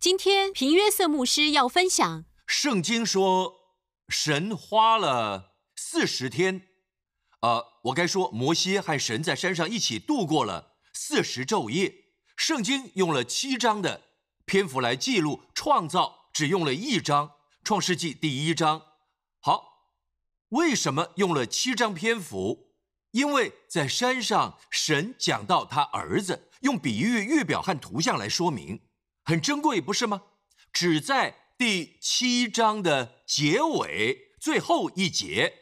今天平约瑟牧师要分享，圣经说，神花了四十天，呃，我该说摩西和神在山上一起度过了四十昼夜。圣经用了七章的篇幅来记录创造，只用了一章，创世纪第一章。好，为什么用了七章篇幅？因为在山上，神讲到他儿子，用比喻、预表和图像来说明。很珍贵，不是吗？只在第七章的结尾最后一节，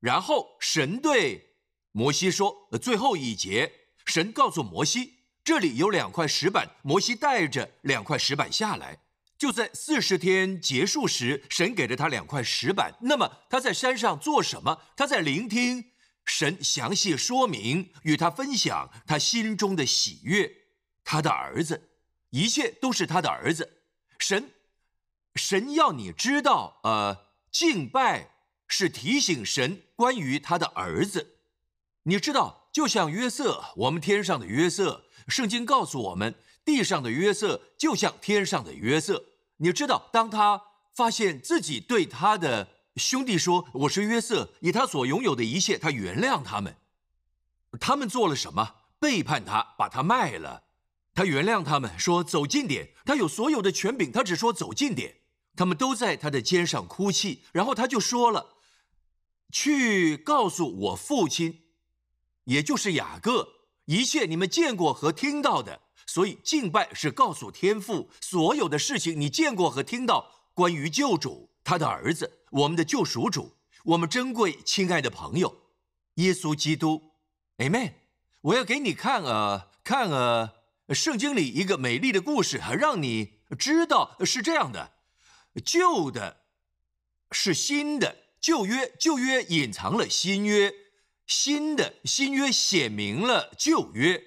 然后神对摩西说：“最后一节，神告诉摩西，这里有两块石板，摩西带着两块石板下来。就在四十天结束时，神给了他两块石板。那么他在山上做什么？他在聆听神详细说明，与他分享他心中的喜悦，他的儿子。”一切都是他的儿子，神，神要你知道，呃，敬拜是提醒神关于他的儿子。你知道，就像约瑟，我们天上的约瑟，圣经告诉我们，地上的约瑟就像天上的约瑟。你知道，当他发现自己对他的兄弟说：“我是约瑟，以他所拥有的一切，他原谅他们。”他们做了什么？背叛他，把他卖了。他原谅他们，说走近点。他有所有的权柄，他只说走近点。他们都在他的肩上哭泣，然后他就说了：“去告诉我父亲，也就是雅各，一切你们见过和听到的。所以敬拜是告诉天父所有的事情，你见过和听到关于救主，他的儿子，我们的救赎主，我们珍贵亲爱的朋友，耶稣基督。Amen。我要给你看啊，看啊。”圣经里一个美丽的故事，让你知道是这样的：旧的是新的，旧约旧约隐藏了新约，新的新约显明了旧约。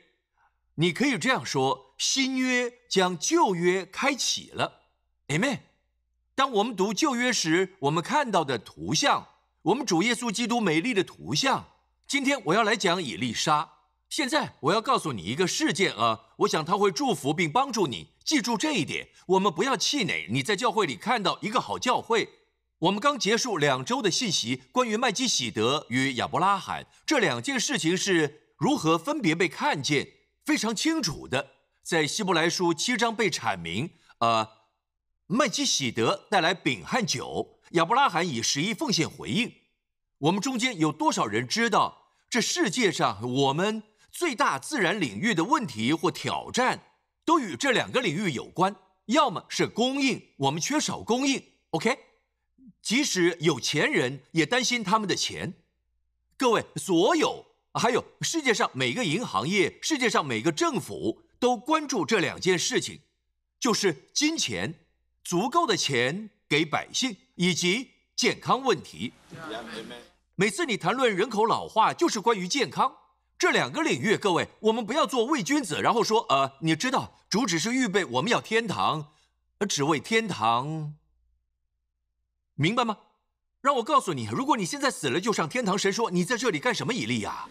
你可以这样说：新约将旧约开启了。Amen。当我们读旧约时，我们看到的图像，我们主耶稣基督美丽的图像。今天我要来讲以利沙。现在我要告诉你一个事件啊，我想他会祝福并帮助你。记住这一点，我们不要气馁。你在教会里看到一个好教会。我们刚结束两周的信息，关于麦基喜德与亚伯拉罕这两件事情是如何分别被看见，非常清楚的，在希伯来书七章被阐明。呃，麦基喜德带来饼和酒，亚伯拉罕以十一奉献回应。我们中间有多少人知道这世界上我们？最大自然领域的问题或挑战，都与这两个领域有关。要么是供应，我们缺少供应。OK，即使有钱人也担心他们的钱。各位，所有还有世界上每个银行业、世界上每个政府都关注这两件事情，就是金钱，足够的钱给百姓，以及健康问题。每次你谈论人口老化，就是关于健康。这两个领域，各位，我们不要做伪君子，然后说，呃，你知道，主旨是预备我们要天堂，只为天堂，明白吗？让我告诉你，如果你现在死了就上天堂，神说你在这里干什么？以利呀，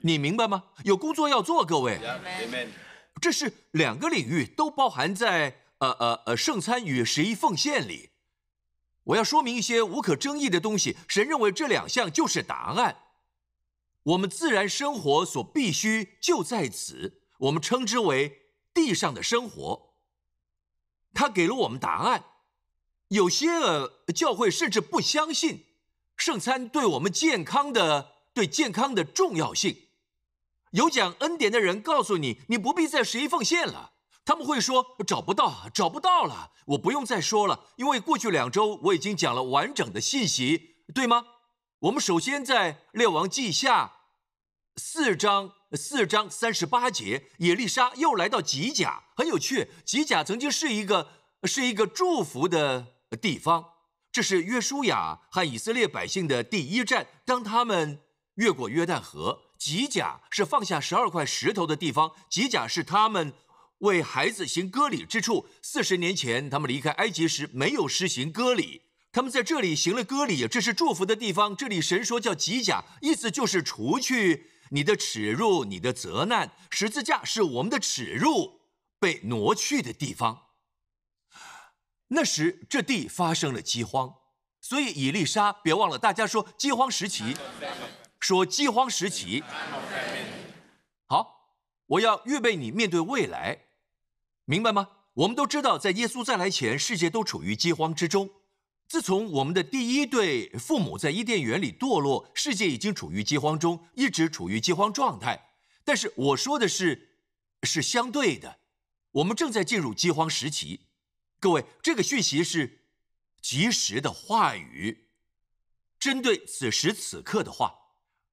你明白吗？有工作要做，各位。这是两个领域都包含在呃呃呃圣餐与十一奉献里。我要说明一些无可争议的东西，神认为这两项就是答案。我们自然生活所必须就在此，我们称之为地上的生活。他给了我们答案。有些教会甚至不相信圣餐对我们健康的对健康的重要性。有讲恩典的人告诉你，你不必再十一奉献了。他们会说找不到，找不到了。我不用再说了，因为过去两周我已经讲了完整的信息，对吗？我们首先在列王记下。四章四章三十八节，耶利沙又来到吉甲，很有趣。吉甲曾经是一个是一个祝福的地方，这是约书亚和以色列百姓的第一站。当他们越过约旦河，吉甲是放下十二块石头的地方。吉甲是他们为孩子行割礼之处。四十年前，他们离开埃及时没有施行割礼，他们在这里行了割礼，这是祝福的地方。这里神说叫吉甲，意思就是除去。你的耻辱，你的责难，十字架是我们的耻辱被挪去的地方。那时这地发生了饥荒，所以以丽莎，别忘了，大家说饥荒时期，说饥荒时期。好，我要预备你面对未来，明白吗？我们都知道，在耶稣再来前，世界都处于饥荒之中。自从我们的第一对父母在伊甸园里堕落，世界已经处于饥荒中，一直处于饥荒状态。但是我说的是，是相对的，我们正在进入饥荒时期。各位，这个讯息是及时的话语，针对此时此刻的话。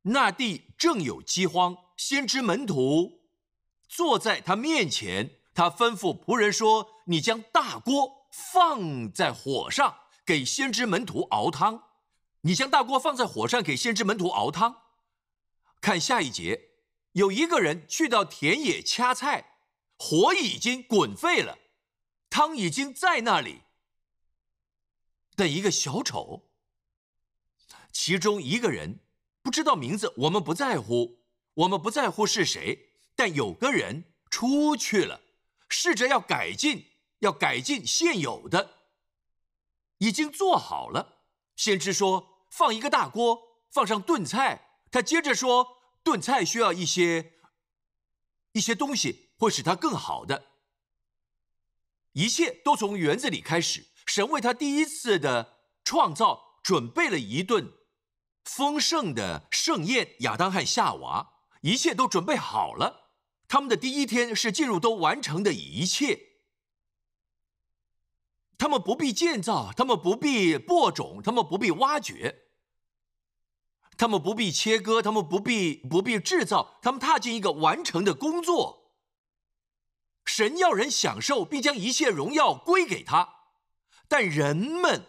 那地正有饥荒，先知门徒坐在他面前。他吩咐仆人说：“你将大锅放在火上，给先知门徒熬汤。你将大锅放在火上，给先知门徒熬汤。”看下一节，有一个人去到田野掐菜，火已经滚沸了，汤已经在那里。的一个小丑，其中一个人不知道名字，我们不在乎，我们不在乎是谁，但有个人出去了。试着要改进，要改进现有的，已经做好了。先知说放一个大锅，放上炖菜。他接着说炖菜需要一些一些东西，会使它更好的。一切都从园子里开始。神为他第一次的创造准备了一顿丰盛的盛宴。亚当和夏娃，一切都准备好了。他们的第一天是进入都完成的一切，他们不必建造，他们不必播种，他们不必挖掘，他们不必切割，他们不必不必制造，他们踏进一个完成的工作。神要人享受，并将一切荣耀归给他，但人们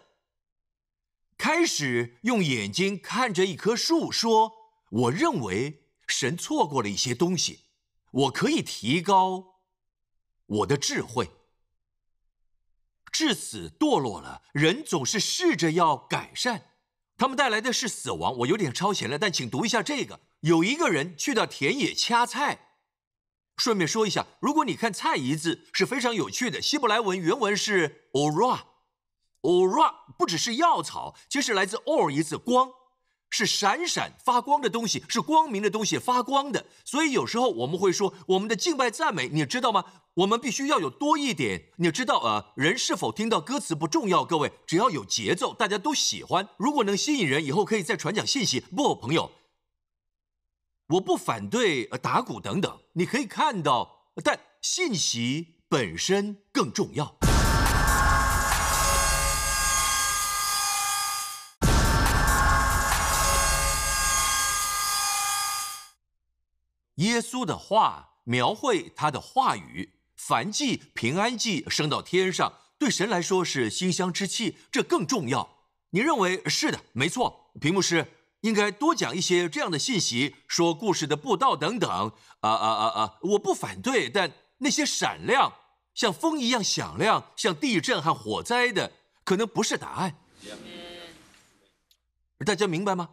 开始用眼睛看着一棵树，说：“我认为神错过了一些东西。”我可以提高我的智慧，至此堕落了。人总是试着要改善，他们带来的是死亡。我有点超前了，但请读一下这个：有一个人去到田野掐菜。顺便说一下，如果你看“菜”一字是非常有趣的，希伯来文原文是 “ora”，“ora” 不只是药草，其实来自 “or” 一字光。是闪闪发光的东西，是光明的东西，发光的。所以有时候我们会说，我们的敬拜赞美，你知道吗？我们必须要有多一点。你知道，呃，人是否听到歌词不重要，各位，只要有节奏，大家都喜欢。如果能吸引人，以后可以再传讲信息。不，朋友，我不反对呃打鼓等等，你可以看到，但信息本身更重要。耶稣的话描绘他的话语，凡祭、平安祭升到天上，对神来说是馨香之气，这更重要。你认为是的，没错。屏幕师应该多讲一些这样的信息，说故事的布道等等。啊啊啊啊！我不反对，但那些闪亮像风一样响亮，像地震和火灾的，可能不是答案。大家明白吗？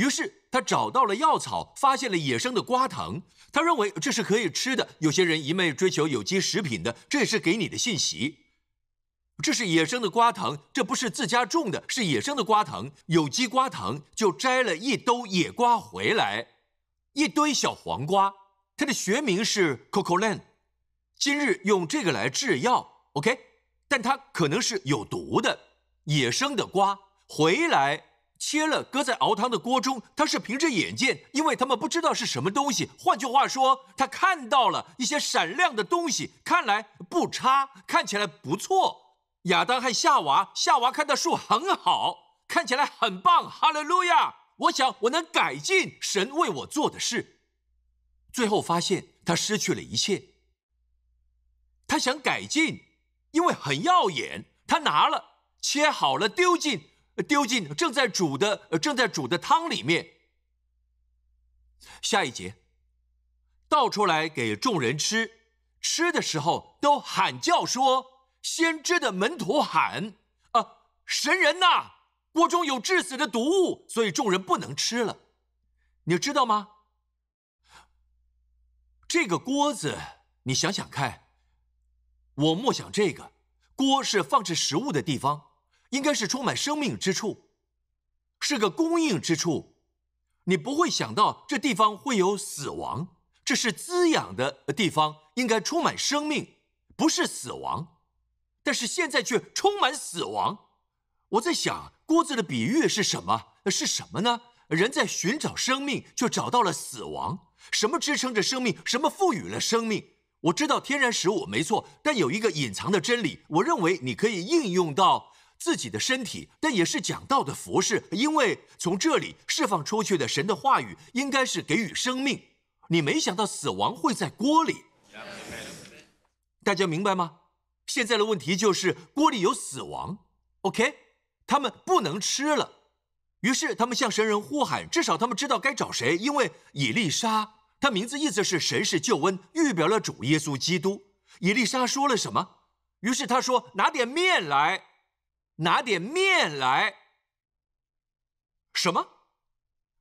于是他找到了药草，发现了野生的瓜藤。他认为这是可以吃的。有些人一味追求有机食品的，这也是给你的信息。这是野生的瓜藤，这不是自家种的，是野生的瓜藤。有机瓜藤就摘了一兜野瓜回来，一堆小黄瓜。它的学名是 cocolan，今日用这个来制药。OK，但它可能是有毒的。野生的瓜回来。切了，搁在熬汤的锅中。他是凭着眼见，因为他们不知道是什么东西。换句话说，他看到了一些闪亮的东西，看来不差，看起来不错。亚当和夏娃，夏娃看到树很好，看起来很棒。哈利路亚！我想我能改进神为我做的事。最后发现他失去了一切。他想改进，因为很耀眼。他拿了，切好了，丢进。丢进正在煮的正在煮的汤里面。下一节，倒出来给众人吃。吃的时候都喊叫说：“先知的门徒喊啊，神人呐，锅中有致死的毒物，所以众人不能吃了。”你知道吗？这个锅子，你想想看，我默想这个。锅是放置食物的地方，应该是充满生命之处，是个供应之处。你不会想到这地方会有死亡，这是滋养的地方，应该充满生命，不是死亡。但是现在却充满死亡。我在想，锅子的比喻是什么？是什么呢？人在寻找生命，却找到了死亡。什么支撑着生命？什么赋予了生命？我知道天然食物没错，但有一个隐藏的真理，我认为你可以应用到自己的身体，但也是讲道的服饰，因为从这里释放出去的神的话语，应该是给予生命。你没想到死亡会在锅里，大家明白吗？现在的问题就是锅里有死亡，OK，他们不能吃了，于是他们向神人呼喊，至少他们知道该找谁，因为以利沙，他名字意思是神是救恩，预表了主耶稣基督。以利沙说了什么？于是他说：“拿点面来，拿点面来。”什么？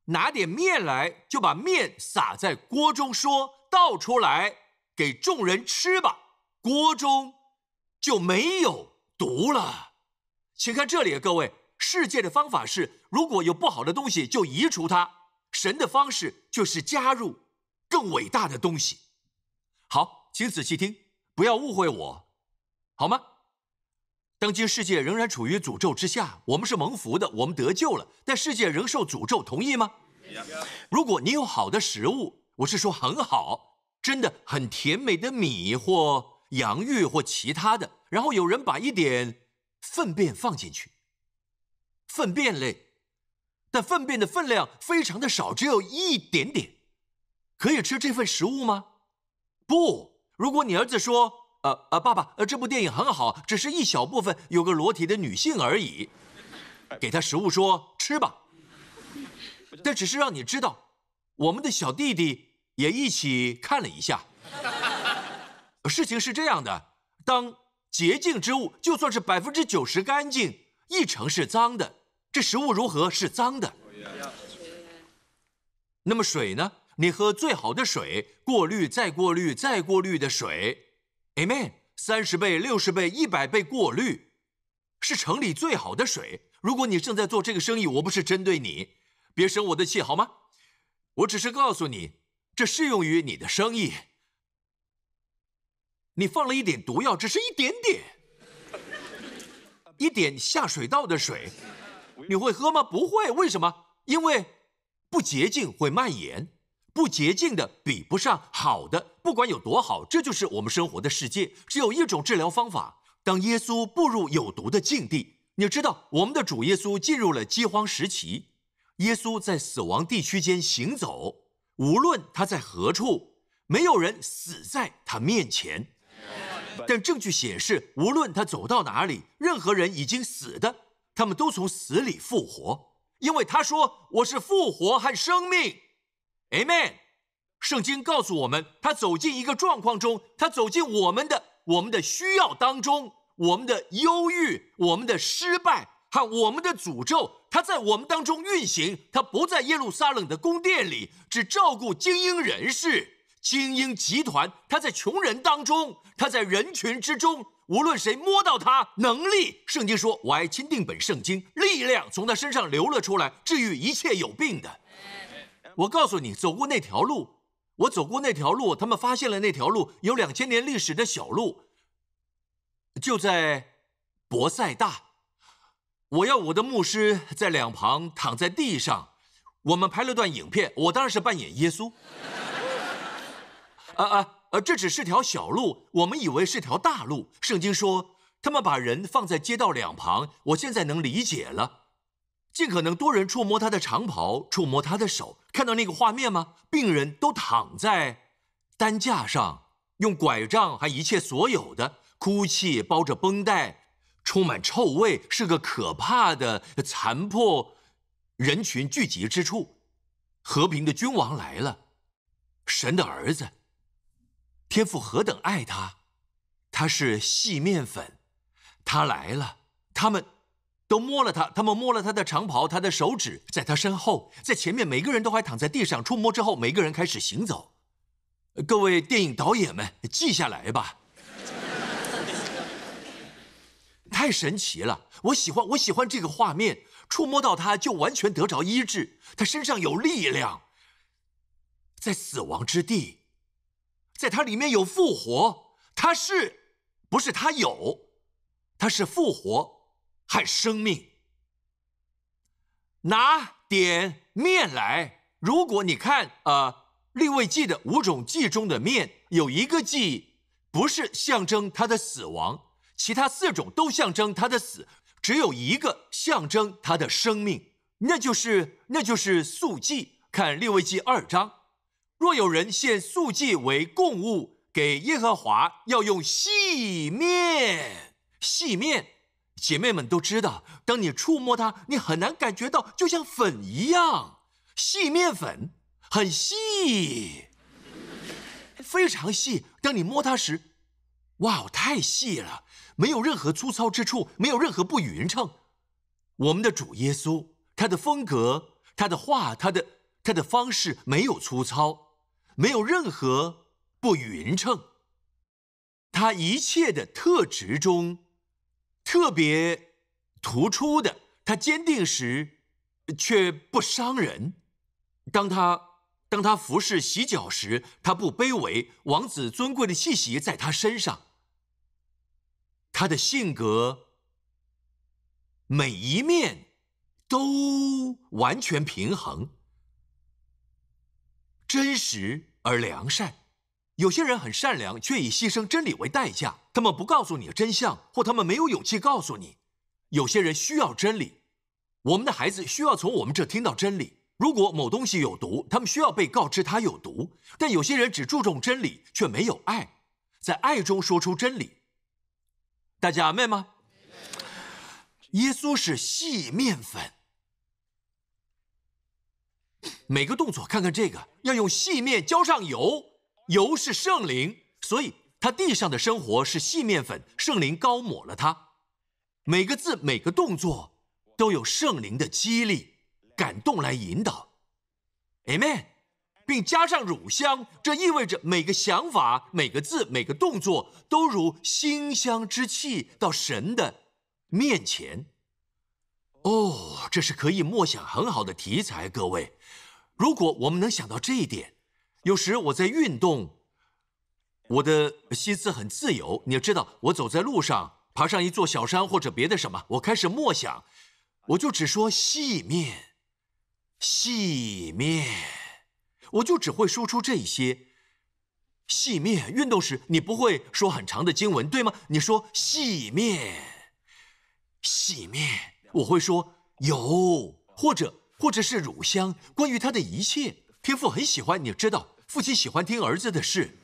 拿点面来，就把面撒在锅中，说倒出来给众人吃吧。锅中。就没有毒了，请看这里，各位，世界的方法是，如果有不好的东西就移除它，神的方式就是加入更伟大的东西。好，请仔细听，不要误会我，好吗？当今世界仍然处于诅咒之下，我们是蒙福的，我们得救了，但世界仍受诅咒，同意吗？如果你有好的食物，我是说很好，真的很甜美的米或。洋芋或其他的，然后有人把一点粪便放进去，粪便类，但粪便的分量非常的少，只有一点点，可以吃这份食物吗？不，如果你儿子说，呃呃，爸爸，呃，这部电影很好，只是一小部分有个裸体的女性而已，给他食物说吃吧，但只是让你知道，我们的小弟弟也一起看了一下。事情是这样的：当洁净之物，就算是百分之九十干净，一成是脏的，这食物如何是脏的？那么水呢？你喝最好的水，过滤再过滤再过滤的水，Amen，三十倍、六十倍、一百倍过滤，是城里最好的水。如果你正在做这个生意，我不是针对你，别生我的气好吗？我只是告诉你，这适用于你的生意。你放了一点毒药，只是一点点，一点下水道的水，你会喝吗？不会，为什么？因为不洁净会蔓延，不洁净的比不上好的，不管有多好，这就是我们生活的世界。只有一种治疗方法。当耶稣步入有毒的境地，你知道，我们的主耶稣进入了饥荒时期，耶稣在死亡地区间行走，无论他在何处，没有人死在他面前。但证据显示，无论他走到哪里，任何人已经死的，他们都从死里复活，因为他说：“我是复活和生命。” Amen。圣经告诉我们，他走进一个状况中，他走进我们的我们的需要当中，我们的忧郁、我们的失败和我们的诅咒，他在我们当中运行。他不在耶路撒冷的宫殿里，只照顾精英人士。精英集团，他在穷人当中，他在人群之中，无论谁摸到他，能力，圣经说：“我爱钦定本圣经，力量从他身上流了出来，治愈一切有病的。”我告诉你，走过那条路，我走过那条路，他们发现了那条路有两千年历史的小路，就在博塞大。我要我的牧师在两旁躺在地上，我们拍了段影片，我当然是扮演耶稣。啊啊呃，这只是条小路，我们以为是条大路。圣经说，他们把人放在街道两旁。我现在能理解了，尽可能多人触摸他的长袍，触摸他的手。看到那个画面吗？病人都躺在担架上，用拐杖还一切所有的，哭泣，包着绷带，充满臭味，是个可怕的残破人群聚集之处。和平的君王来了，神的儿子。天父何等爱他，他是细面粉，他来了，他们都摸了他，他们摸了他的长袍，他的手指在他身后，在前面，每个人都还躺在地上，触摸之后，每个人开始行走。各位电影导演们，记下来吧。太神奇了！我喜欢，我喜欢这个画面，触摸到他就完全得着医治。他身上有力量，在死亡之地，在它里面有复活。他是不是他有？他是复活和生命。拿点面来。如果你看啊，立位记的五种祭中的面，有一个祭不是象征他的死亡。其他四种都象征他的死，只有一个象征他的生命，那就是那就是素祭。看列位记二章，若有人献素祭为供物给耶和华，要用细面。细面，姐妹们都知道，当你触摸它，你很难感觉到，就像粉一样，细面粉很细，非常细。当你摸它时，哇，太细了。没有任何粗糙之处，没有任何不匀称。我们的主耶稣，他的风格，他的话，他的他的方式没有粗糙，没有任何不匀称。他一切的特质中，特别突出的，他坚定时却不伤人。当他当他服侍洗脚时，他不卑微，王子尊贵的气息在他身上。他的性格每一面都完全平衡，真实而良善。有些人很善良，却以牺牲真理为代价。他们不告诉你真相，或他们没有勇气告诉你。有些人需要真理，我们的孩子需要从我们这听到真理。如果某东西有毒，他们需要被告知它有毒。但有些人只注重真理，却没有爱，在爱中说出真理。大家明白吗？耶稣是细面粉，每个动作看看这个，要用细面浇上油，油是圣灵，所以他地上的生活是细面粉，圣灵高抹了他。每个字每个动作都有圣灵的激励、感动来引导，Amen。并加上乳香，这意味着每个想法、每个字、每个动作都如馨香之气到神的面前。哦，这是可以默想很好的题材，各位。如果我们能想到这一点，有时我在运动，我的心思很自由。你要知道，我走在路上，爬上一座小山或者别的什么，我开始默想，我就只说细面，细面。我就只会说出这些细面。运动时你不会说很长的经文，对吗？你说细面，细面，我会说油，或者或者是乳香。关于它的一切，天父很喜欢。你知道，父亲喜欢听儿子的事。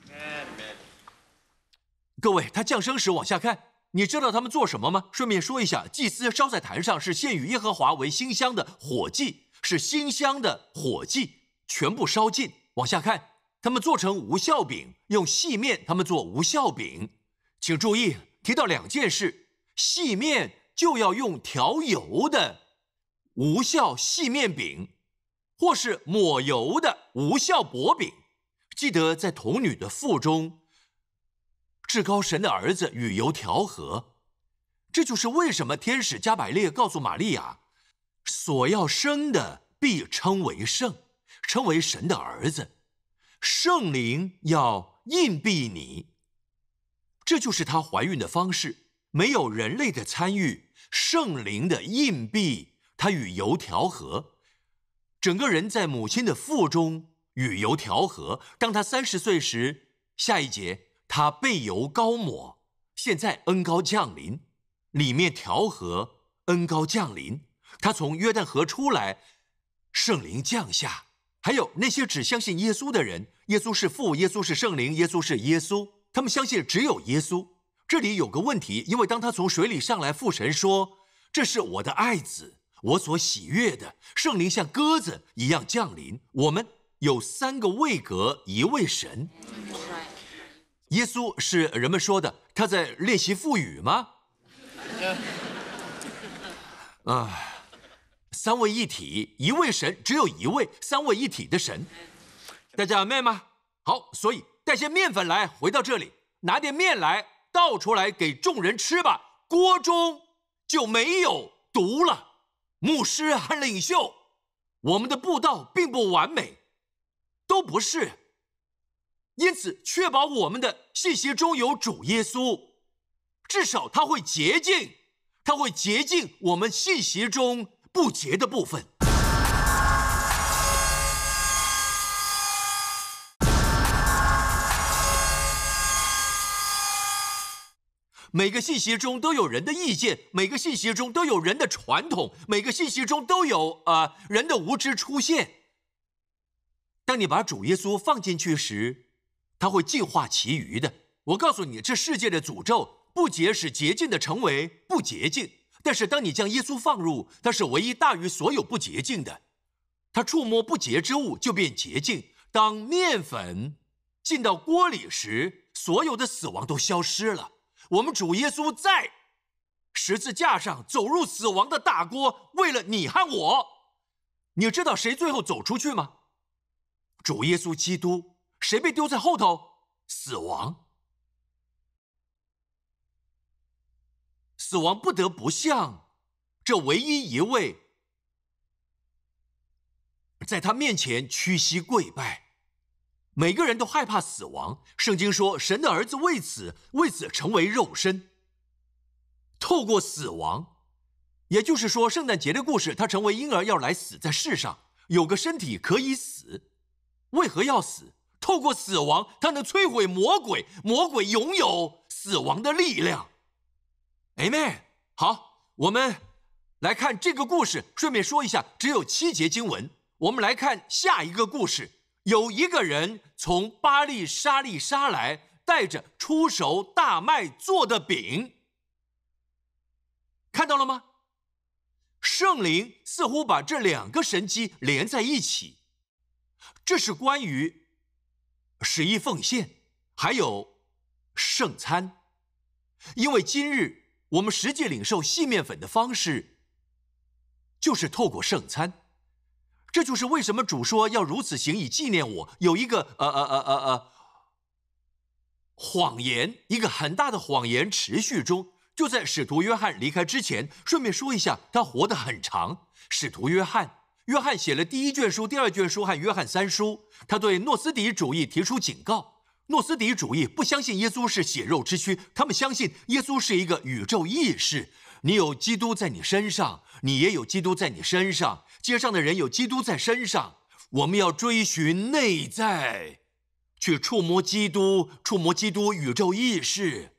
各位，他降生时往下看，你知道他们做什么吗？顺便说一下，祭司烧在坛上是献与耶和华为馨香的火祭，是馨香的火祭。全部烧尽。往下看，他们做成无效饼，用细面。他们做无效饼，请注意提到两件事：细面就要用调油的无效细面饼，或是抹油的无效薄饼。记得在童女的腹中，至高神的儿子与油调和。这就是为什么天使加百列告诉玛利亚，所要生的必称为圣。称为神的儿子，圣灵要硬币你，这就是她怀孕的方式。没有人类的参与，圣灵的硬币，她与油调和，整个人在母亲的腹中与油调和。当他三十岁时，下一节他被油高抹，现在恩高降临，里面调和，恩高降临。他从约旦河出来，圣灵降下。还有那些只相信耶稣的人，耶稣是父，耶稣是圣灵，耶稣是耶稣，他们相信只有耶稣。这里有个问题，因为当他从水里上来，父神说：“这是我的爱子，我所喜悦的。”圣灵像鸽子一样降临。我们有三个位格，一位神。耶稣是人们说的，他在练习腹语吗？啊。三位一体，一位神，只有一位三位一体的神。大家明白吗？好，所以带些面粉来，回到这里，拿点面来，倒出来给众人吃吧。锅中就没有毒了。牧师和领袖，我们的布道并不完美，都不是。因此，确保我们的信息中有主耶稣，至少他会洁净，他会洁净我们信息中不洁的部分。每个信息中都有人的意见，每个信息中都有人的传统，每个信息中都有呃人的无知出现。当你把主耶稣放进去时，他会净化其余的。我告诉你，这世界的诅咒不洁使洁净的成为不洁净，但是当你将耶稣放入，他是唯一大于所有不洁净的。他触摸不洁之物就变洁净。当面粉进到锅里时，所有的死亡都消失了。我们主耶稣在十字架上走入死亡的大锅，为了你和我。你知道谁最后走出去吗？主耶稣基督。谁被丢在后头？死亡。死亡不得不向这唯一一位，在他面前屈膝跪拜。每个人都害怕死亡。圣经说，神的儿子为此为此成为肉身，透过死亡，也就是说，圣诞节的故事，他成为婴儿要来死在世上，有个身体可以死。为何要死？透过死亡，他能摧毁魔鬼，魔鬼拥有死亡的力量。Amen。好，我们来看这个故事。顺便说一下，只有七节经文。我们来看下一个故事。有一个人从巴利沙利沙来，带着出熟大麦做的饼，看到了吗？圣灵似乎把这两个神迹连在一起。这是关于十一奉献，还有圣餐，因为今日我们实际领受细面粉的方式，就是透过圣餐。这就是为什么主说要如此行以纪念我。有一个呃呃呃呃呃谎言，一个很大的谎言持续中，就在使徒约翰离开之前。顺便说一下，他活得很长。使徒约翰，约翰写了第一卷书、第二卷书和约翰三书。他对诺斯底主义提出警告。诺斯底主义不相信耶稣是血肉之躯，他们相信耶稣是一个宇宙意识。你有基督在你身上，你也有基督在你身上。街上的人有基督在身上。我们要追寻内在，去触摸基督，触摸基督宇宙意识。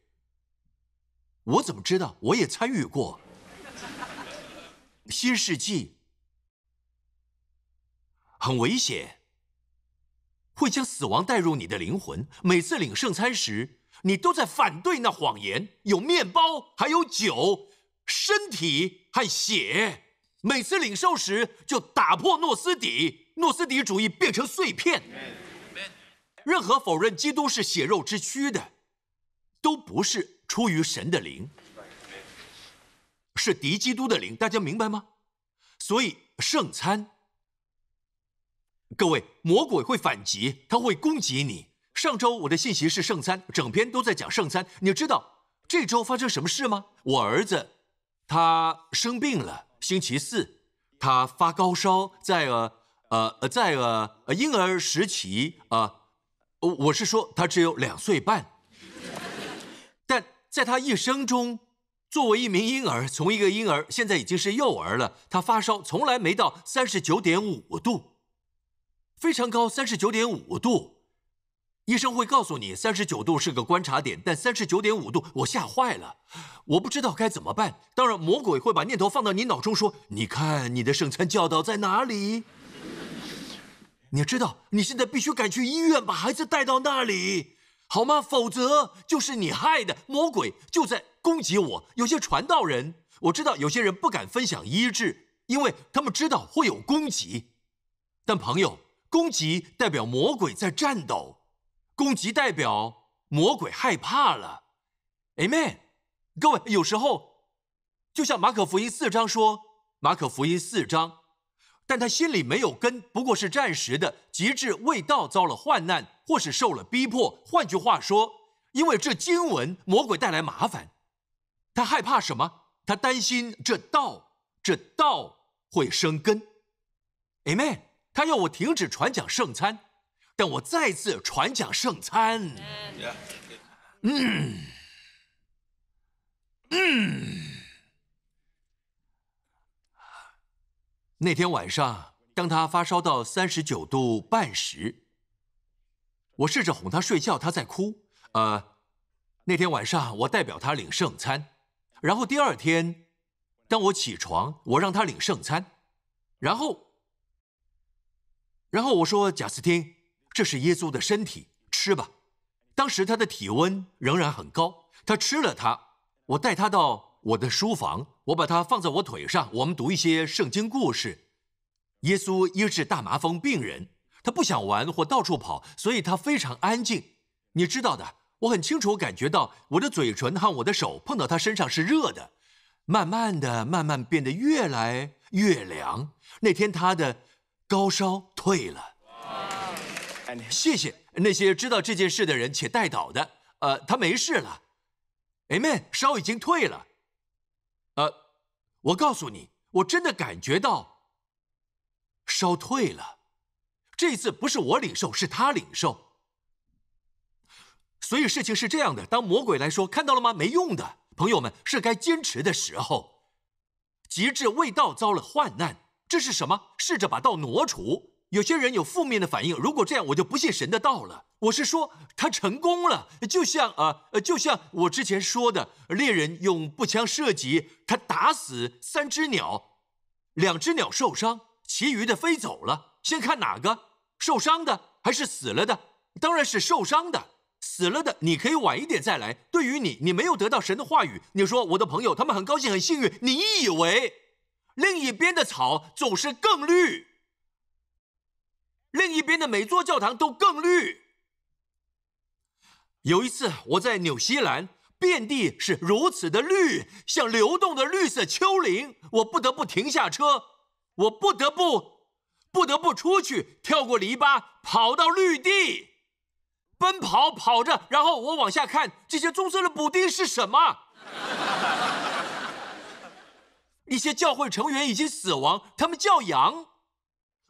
我怎么知道？我也参与过。新世纪很危险，会将死亡带入你的灵魂。每次领圣餐时，你都在反对那谎言。有面包，还有酒。身体和血，每次领受时就打破诺斯底，诺斯底主义变成碎片。任何否认基督是血肉之躯的，都不是出于神的灵，是敌基督的灵。大家明白吗？所以圣餐，各位魔鬼会反击，他会攻击你。上周我的信息是圣餐，整篇都在讲圣餐。你知道这周发生什么事吗？我儿子。他生病了，星期四，他发高烧，在呃呃在呃婴儿时期啊，我是说他只有两岁半，但在他一生中，作为一名婴儿，从一个婴儿现在已经是幼儿了，他发烧从来没到三十九点五度，非常高，三十九点五度。医生会告诉你，三十九度是个观察点，但三十九点五度，我吓坏了，我不知道该怎么办。当然，魔鬼会把念头放到你脑中，说：“你看，你的圣餐教导在哪里？”你要知道，你现在必须赶去医院，把孩子带到那里，好吗？否则就是你害的。魔鬼就在攻击我。有些传道人，我知道有些人不敢分享医治，因为他们知道会有攻击。但朋友，攻击代表魔鬼在战斗。攻击代表魔鬼害怕了，Amen。各位，有时候就像马可福音四章说，马可福音四章，但他心里没有根，不过是暂时的，极致未到，遭了患难，或是受了逼迫。换句话说，因为这经文，魔鬼带来麻烦，他害怕什么？他担心这道这道会生根。Amen。他要我停止传讲圣餐，但我再次传讲圣餐。嗯嗯。那天晚上，当他发烧到三十九度半时，我试着哄他睡觉，他在哭。呃，那天晚上我代表他领圣餐，然后第二天，当我起床，我让他领圣餐，然后，然后我说：“贾斯汀，这是耶稣的身体，吃吧。”当时他的体温仍然很高，他吃了它。我带他到我的书房，我把它放在我腿上，我们读一些圣经故事。耶稣医治大麻风病人，他不想玩或到处跑，所以他非常安静。你知道的。我很清楚感觉到我的嘴唇和我的手碰到他身上是热的，慢慢的、慢慢变得越来越凉。那天他的高烧退了。谢谢那些知道这件事的人且带导的。呃，他没事了。Amen，烧已经退了。呃，我告诉你，我真的感觉到烧退了。这次不是我领受，是他领受。所以事情是这样的，当魔鬼来说，看到了吗？没用的，朋友们是该坚持的时候。极致未到，遭了患难，这是什么？试着把道挪除。有些人有负面的反应，如果这样，我就不信神的道了。我是说，他成功了，就像啊，就像我之前说的，猎人用步枪射击，他打死三只鸟，两只鸟受伤，其余的飞走了。先看哪个受伤的还是死了的？当然是受伤的。死了的，你可以晚一点再来。对于你，你没有得到神的话语。你说我的朋友，他们很高兴，很幸运。你以为另一边的草总是更绿，另一边的每座教堂都更绿。有一次我在纽西兰，遍地是如此的绿，像流动的绿色丘陵。我不得不停下车，我不得不，不得不出去，跳过篱笆，跑到绿地。奔跑跑着，然后我往下看，这些棕色的补丁是什么？一些教会成员已经死亡，他们叫羊。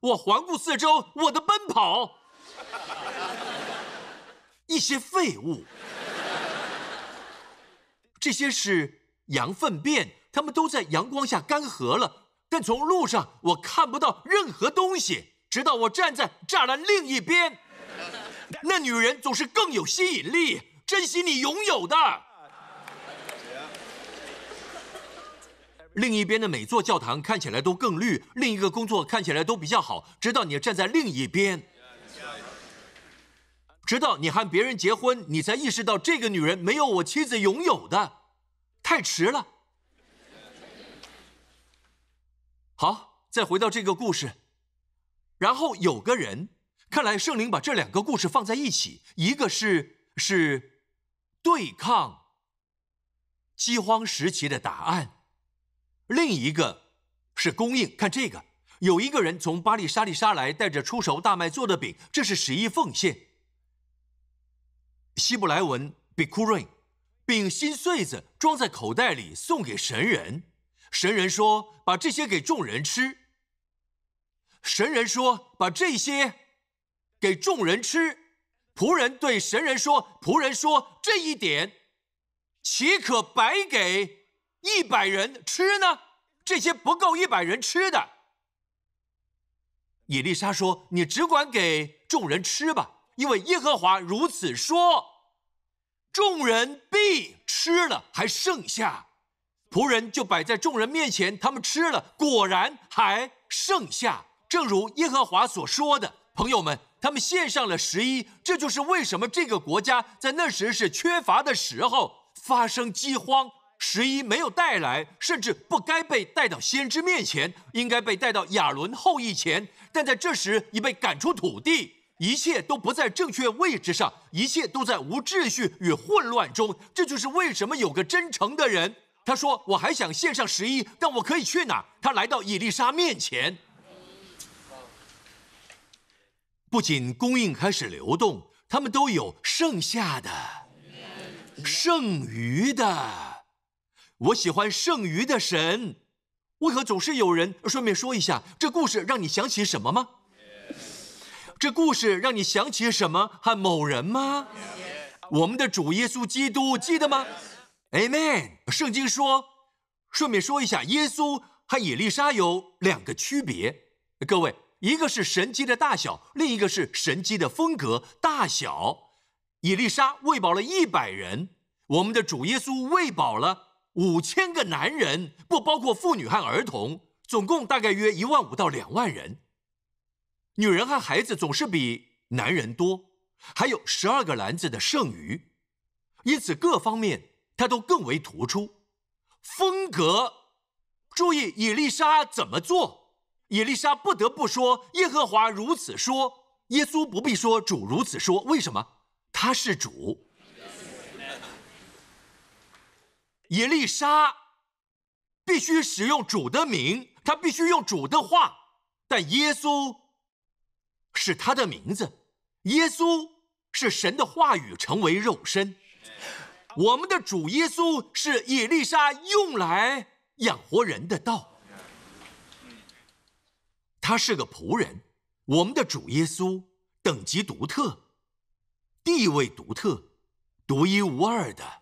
我环顾四周，我的奔跑，一些废物，这些是羊粪便，它们都在阳光下干涸了，但从路上我看不到任何东西，直到我站在栅栏另一边。那女人总是更有吸引力，珍惜你拥有的。另一边的每座教堂看起来都更绿，另一个工作看起来都比较好，直到你站在另一边，直到你和别人结婚，你才意识到这个女人没有我妻子拥有的，太迟了。好，再回到这个故事，然后有个人。看来圣灵把这两个故事放在一起，一个是是对抗饥荒时期的答案，另一个是供应。看这个，有一个人从巴黎沙利沙来，带着出熟大麦做的饼，这是十一奉献。希伯来文 bikurin，并新穗子装在口袋里送给神人。神人说：“把这些给众人吃。”神人说：“把这些。”给众人吃，仆人对神人说：“仆人说这一点，岂可白给一百人吃呢？这些不够一百人吃的。”以丽莎说：“你只管给众人吃吧，因为耶和华如此说。众人必吃了，还剩下，仆人就摆在众人面前，他们吃了，果然还剩下，正如耶和华所说的。朋友们。”他们献上了十一，这就是为什么这个国家在那时是缺乏的时候发生饥荒。十一没有带来，甚至不该被带到先知面前，应该被带到亚伦后裔前，但在这时已被赶出土地，一切都不在正确位置上，一切都在无秩序与混乱中。这就是为什么有个真诚的人，他说：“我还想献上十一，但我可以去哪？”他来到以丽莎面前。不仅供应开始流动，他们都有剩下的、剩余的。我喜欢剩余的神。为何总是有人？顺便说一下，这故事让你想起什么吗？这故事让你想起什么和某人吗？我们的主耶稣基督，记得吗？Amen。圣经说，顺便说一下，耶稣和以丽莎有两个区别。各位，一个是神迹的大小，另一个是神迹的风格大小。以丽莎喂饱了一百人，我们的主耶稣喂饱了五千个男人，不包括妇女和儿童，总共大概约一万五到两万人。女人和孩子总是比男人多，还有十二个篮子的剩余，因此各方面他都更为突出。风格，注意以丽莎怎么做？以丽莎不得不说：“耶和华如此说。”耶稣不必说：“主如此说。”为什么？他是主。以丽莎必须使用主的名，他必须用主的话，但耶稣。是他的名字，耶稣是神的话语成为肉身。我们的主耶稣是以利沙用来养活人的道。他是个仆人，我们的主耶稣等级独特，地位独特，独一无二的，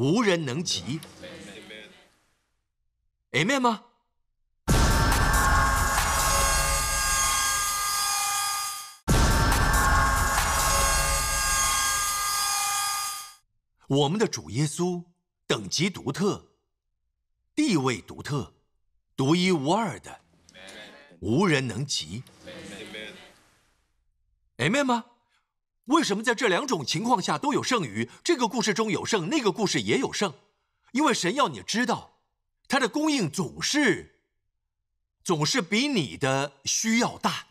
无人能及。Amen 吗？我们的主耶稣等级独特，地位独特，独一无二的，无人能及。Amen 吗？为什么在这两种情况下都有剩余？这个故事中有剩，那个故事也有剩，因为神要你知道，他的供应总是，总是比你的需要大。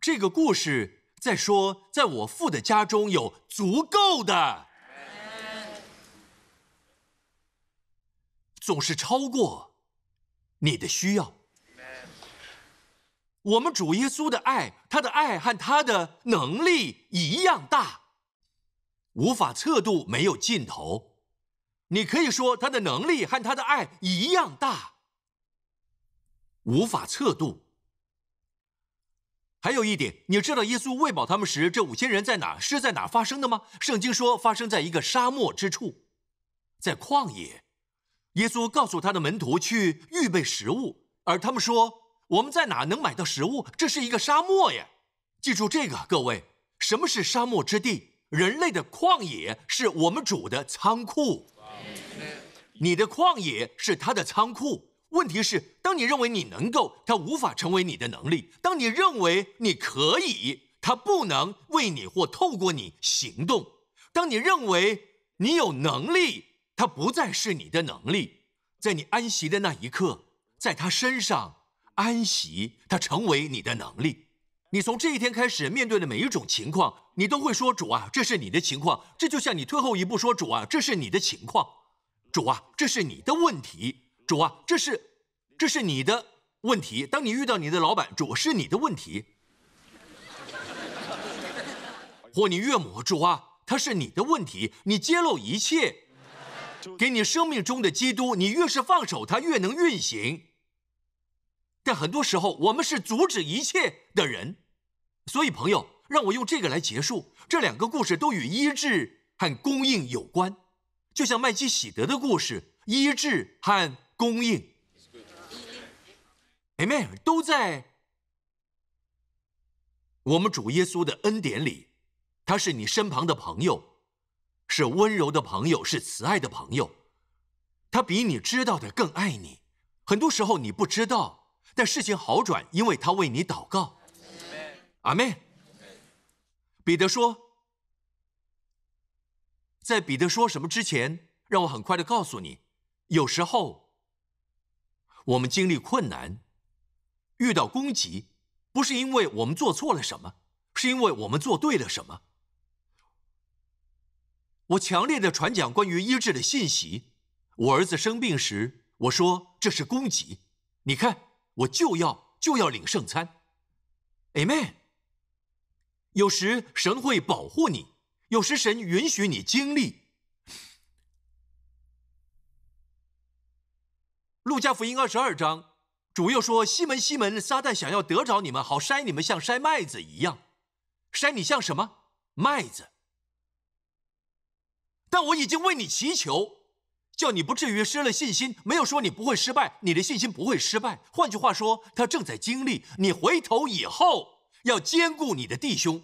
这个故事在说，在我父的家中有足够的。总是超过你的需要。我们主耶稣的爱，他的爱和他的能力一样大，无法测度，没有尽头。你可以说他的能力和他的爱一样大，无法测度。还有一点，你知道耶稣喂饱他们时，这五千人在哪？是在哪发生的吗？圣经说发生在一个沙漠之处，在旷野。耶稣告诉他的门徒去预备食物，而他们说：“我们在哪能买到食物？这是一个沙漠呀！”记住这个，各位，什么是沙漠之地？人类的旷野是我们主的仓库。你的旷野是他的仓库。问题是，当你认为你能够，他无法成为你的能力；当你认为你可以，他不能为你或透过你行动；当你认为你有能力。他不再是你的能力，在你安息的那一刻，在他身上安息，它成为你的能力。你从这一天开始面对的每一种情况，你都会说：“主啊，这是你的情况。”这就像你退后一步说：“主啊，这是你的情况。”主啊，这是你的问题。主啊，这是这是你的问题。当你遇到你的老板，主是你的问题，或你岳母，主啊，他是你的问题。你揭露一切。给你生命中的基督，你越是放手，他越能运行。但很多时候，我们是阻止一切的人。所以，朋友，让我用这个来结束。这两个故事都与医治和供应有关，就像麦基喜德的故事，医治和供应。Amen，都在我们主耶稣的恩典里。他是你身旁的朋友。是温柔的朋友，是慈爱的朋友，他比你知道的更爱你。很多时候你不知道，但事情好转，因为他为你祷告。阿门。彼得说，在彼得说什么之前，让我很快的告诉你，有时候我们经历困难，遇到攻击，不是因为我们做错了什么，是因为我们做对了什么。我强烈的传讲关于医治的信息。我儿子生病时，我说这是攻击。你看，我就要就要领圣餐。Amen。有时神会保护你，有时神允许你经历。路加福音二十二章，主又说：“西门，西门，撒旦想要得着你们，好筛你们，像筛麦子一样。筛你像什么？麦子。但我已经为你祈求，叫你不至于失了信心。没有说你不会失败，你的信心不会失败。换句话说，他正在经历。你回头以后，要兼顾你的弟兄。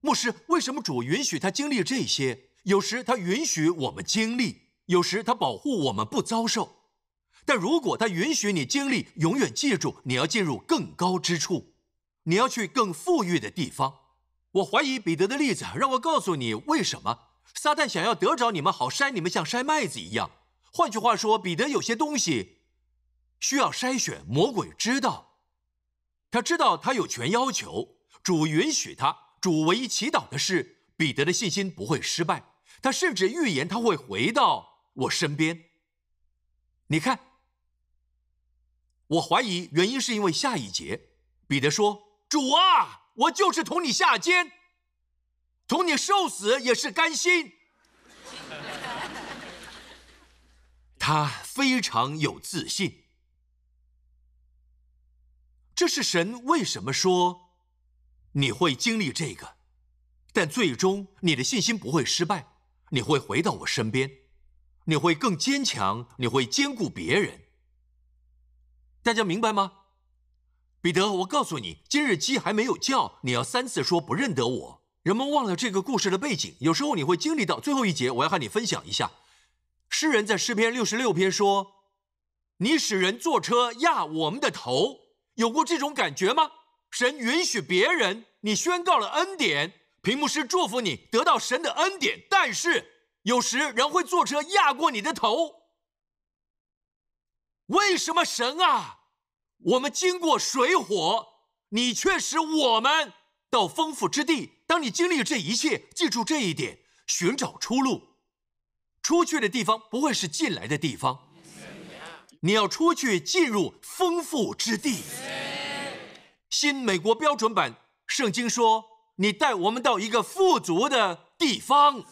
牧师，为什么主允许他经历这些？有时他允许我们经历，有时他保护我们不遭受。”但如果他允许你经历，永远记住，你要进入更高之处，你要去更富裕的地方。我怀疑彼得的例子，让我告诉你为什么撒旦想要得着你们，好筛你们，像筛麦子一样。换句话说，彼得有些东西需要筛选。魔鬼知道，他知道他有权要求，主允许他。主唯一祈祷的是彼得的信心不会失败。他甚至预言他会回到我身边。你看。我怀疑原因是因为下一节，彼得说：“主啊，我就是同你下监，同你受死也是甘心。”他非常有自信。这是神为什么说你会经历这个，但最终你的信心不会失败，你会回到我身边，你会更坚强，你会兼顾别人。大家明白吗，彼得？我告诉你，今日鸡还没有叫，你要三次说不认得我。人们忘了这个故事的背景，有时候你会经历到最后一节。我要和你分享一下，诗人在诗篇六十六篇说：“你使人坐车压我们的头。”有过这种感觉吗？神允许别人，你宣告了恩典，屏幕师祝福你得到神的恩典，但是有时人会坐车压过你的头。为什么神啊？我们经过水火，你却使我们到丰富之地。当你经历这一切，记住这一点：寻找出路。出去的地方不会是进来的地方，你要出去进入丰富之地。新美国标准版圣经说：“你带我们到一个富足的地方。”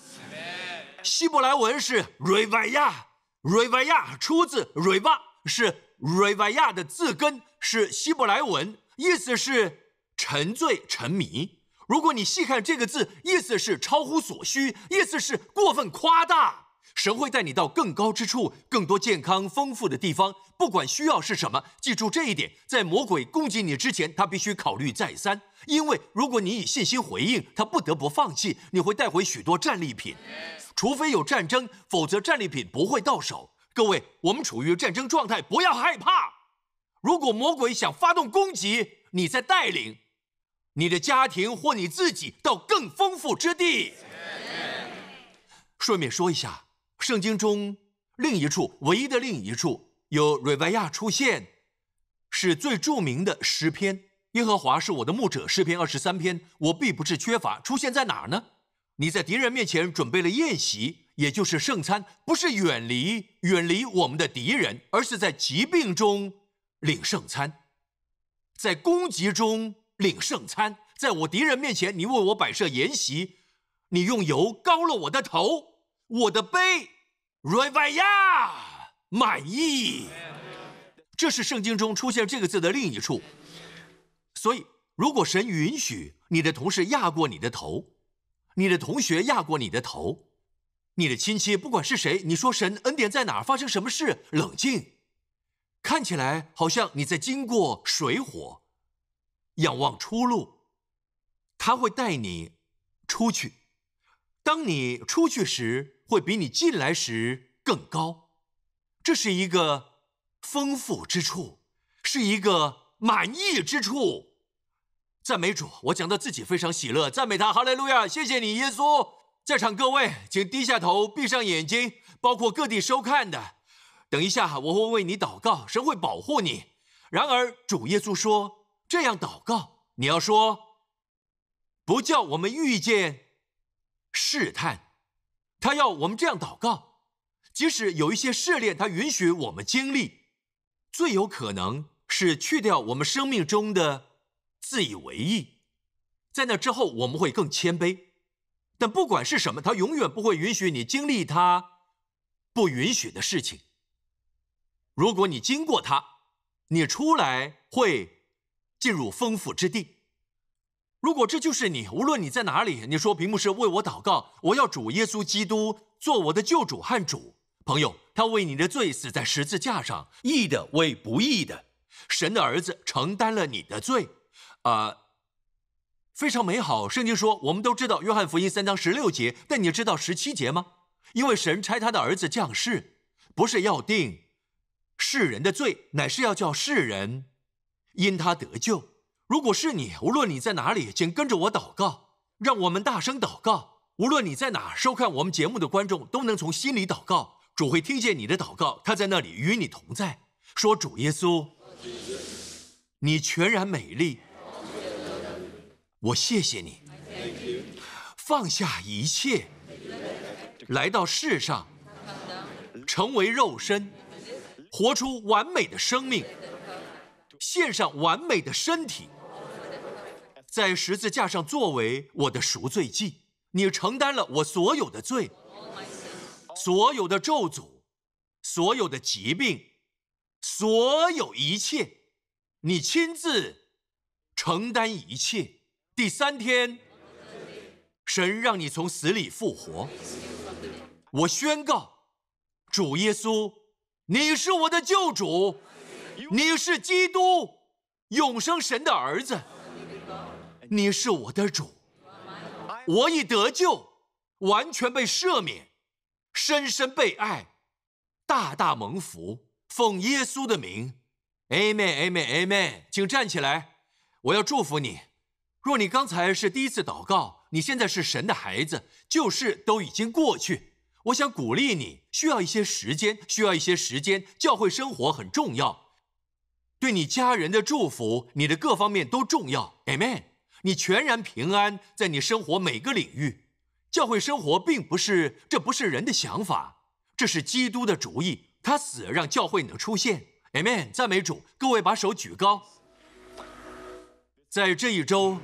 希伯来文是瑞瓦亚，瑞瓦亚出自瑞瓦。是瑞维亚的字根是希伯来文，意思是沉醉、沉迷。如果你细看这个字，意思是超乎所需，意思是过分夸大。神会带你到更高之处，更多健康丰富的地方。不管需要是什么，记住这一点：在魔鬼攻击你之前，他必须考虑再三。因为如果你以信心回应，他不得不放弃。你会带回许多战利品，除非有战争，否则战利品不会到手。各位，我们处于战争状态，不要害怕。如果魔鬼想发动攻击，你在带领你的家庭或你自己到更丰富之地。顺便说一下，圣经中另一处唯一的另一处有瑞维亚出现，是最著名的诗篇。耶和华是我的牧者，诗篇二十三篇，我必不是缺乏。出现在哪儿呢？你在敌人面前准备了宴席。也就是圣餐，不是远离远离我们的敌人，而是在疾病中领圣餐，在攻击中领圣餐。在我敌人面前，你为我摆设筵席，你用油膏了我的头，我的杯，瑞维亚满意。这是圣经中出现这个字的另一处。所以，如果神允许你的同事压过你的头，你的同学压过你的头。你的亲戚不管是谁，你说神恩典在哪儿？发生什么事？冷静，看起来好像你在经过水火，仰望出路。他会带你出去。当你出去时，会比你进来时更高。这是一个丰富之处，是一个满意之处。赞美主，我讲到自己非常喜乐，赞美他，哈利路亚！谢谢你，耶稣。在场各位，请低下头，闭上眼睛，包括各地收看的。等一下，我会为你祷告，神会保护你。然而，主耶稣说：“这样祷告，你要说，不叫我们遇见试探。他要我们这样祷告，即使有一些试炼，他允许我们经历，最有可能是去掉我们生命中的自以为意。在那之后，我们会更谦卑。”但不管是什么，他永远不会允许你经历他不允许的事情。如果你经过他，你出来会进入丰富之地。如果这就是你，无论你在哪里，你说屏幕是为我祷告，我要主耶稣基督做我的救主和主。朋友，他为你的罪死在十字架上，义的为不义的，神的儿子承担了你的罪，啊，非常美好。圣经说，我们都知道约翰福音三章十六节，但你知道十七节吗？因为神差他的儿子降世，不是要定世人的罪，乃是要叫世人因他得救。如果是你，无论你在哪里，请跟着我祷告，让我们大声祷告。无论你在哪收看我们节目的观众，都能从心里祷告。主会听见你的祷告，他在那里与你同在。说主耶稣，你全然美丽，我谢谢你，放下一切，来到世上，成为肉身，活出完美的生命，献上完美的身体，在十字架上作为我的赎罪祭。你承担了我所有的罪。所有的咒诅，所有的疾病，所有一切，你亲自承担一切。第三天，神让你从死里复活。我宣告，主耶稣，你是我的救主，你是基督，永生神的儿子，你是我的主，我已得救，完全被赦免。深深被爱，大大蒙福，奉耶稣的名，Amen，Amen，Amen，请站起来，我要祝福你。若你刚才是第一次祷告，你现在是神的孩子，旧事都已经过去。我想鼓励你，需要一些时间，需要一些时间。教会生活很重要，对你家人的祝福，你的各方面都重要，Amen。你全然平安，在你生活每个领域。教会生活并不是，这不是人的想法，这是基督的主意。他死让教会能出现。Amen，赞美主！各位把手举高。在这一周，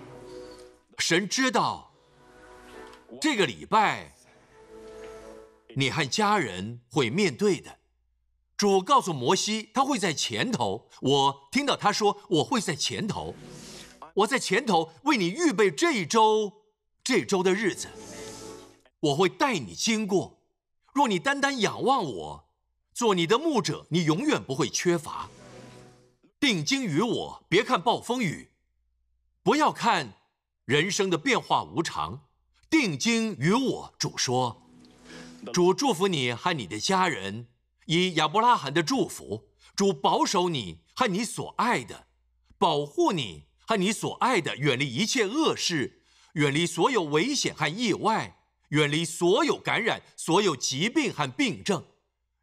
神知道这个礼拜你和家人会面对的。主告诉摩西，他会在前头。我听到他说，我会在前头，我在前头为你预备这一周，这周的日子。我会带你经过，若你单单仰望我，做你的牧者，你永远不会缺乏。定睛于我，别看暴风雨，不要看人生的变化无常。定睛于我，主说，主祝福你和你的家人，以亚伯拉罕的祝福，主保守你和你所爱的，保护你和你所爱的，远离一切恶事，远离所有危险和意外。远离所有感染、所有疾病和病症，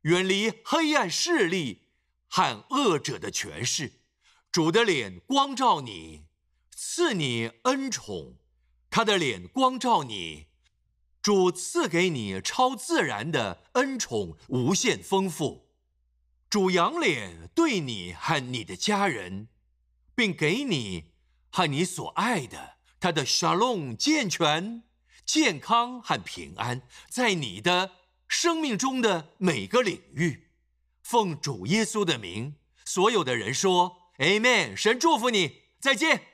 远离黑暗势力和恶者的权势。主的脸光照你，赐你恩宠；他的脸光照你，主赐给你超自然的恩宠，无限丰富。主仰脸对你和你的家人，并给你和你所爱的他的沙龙健全。健康和平安，在你的生命中的每个领域，奉主耶稣的名，所有的人说 Amen。神祝福你，再见。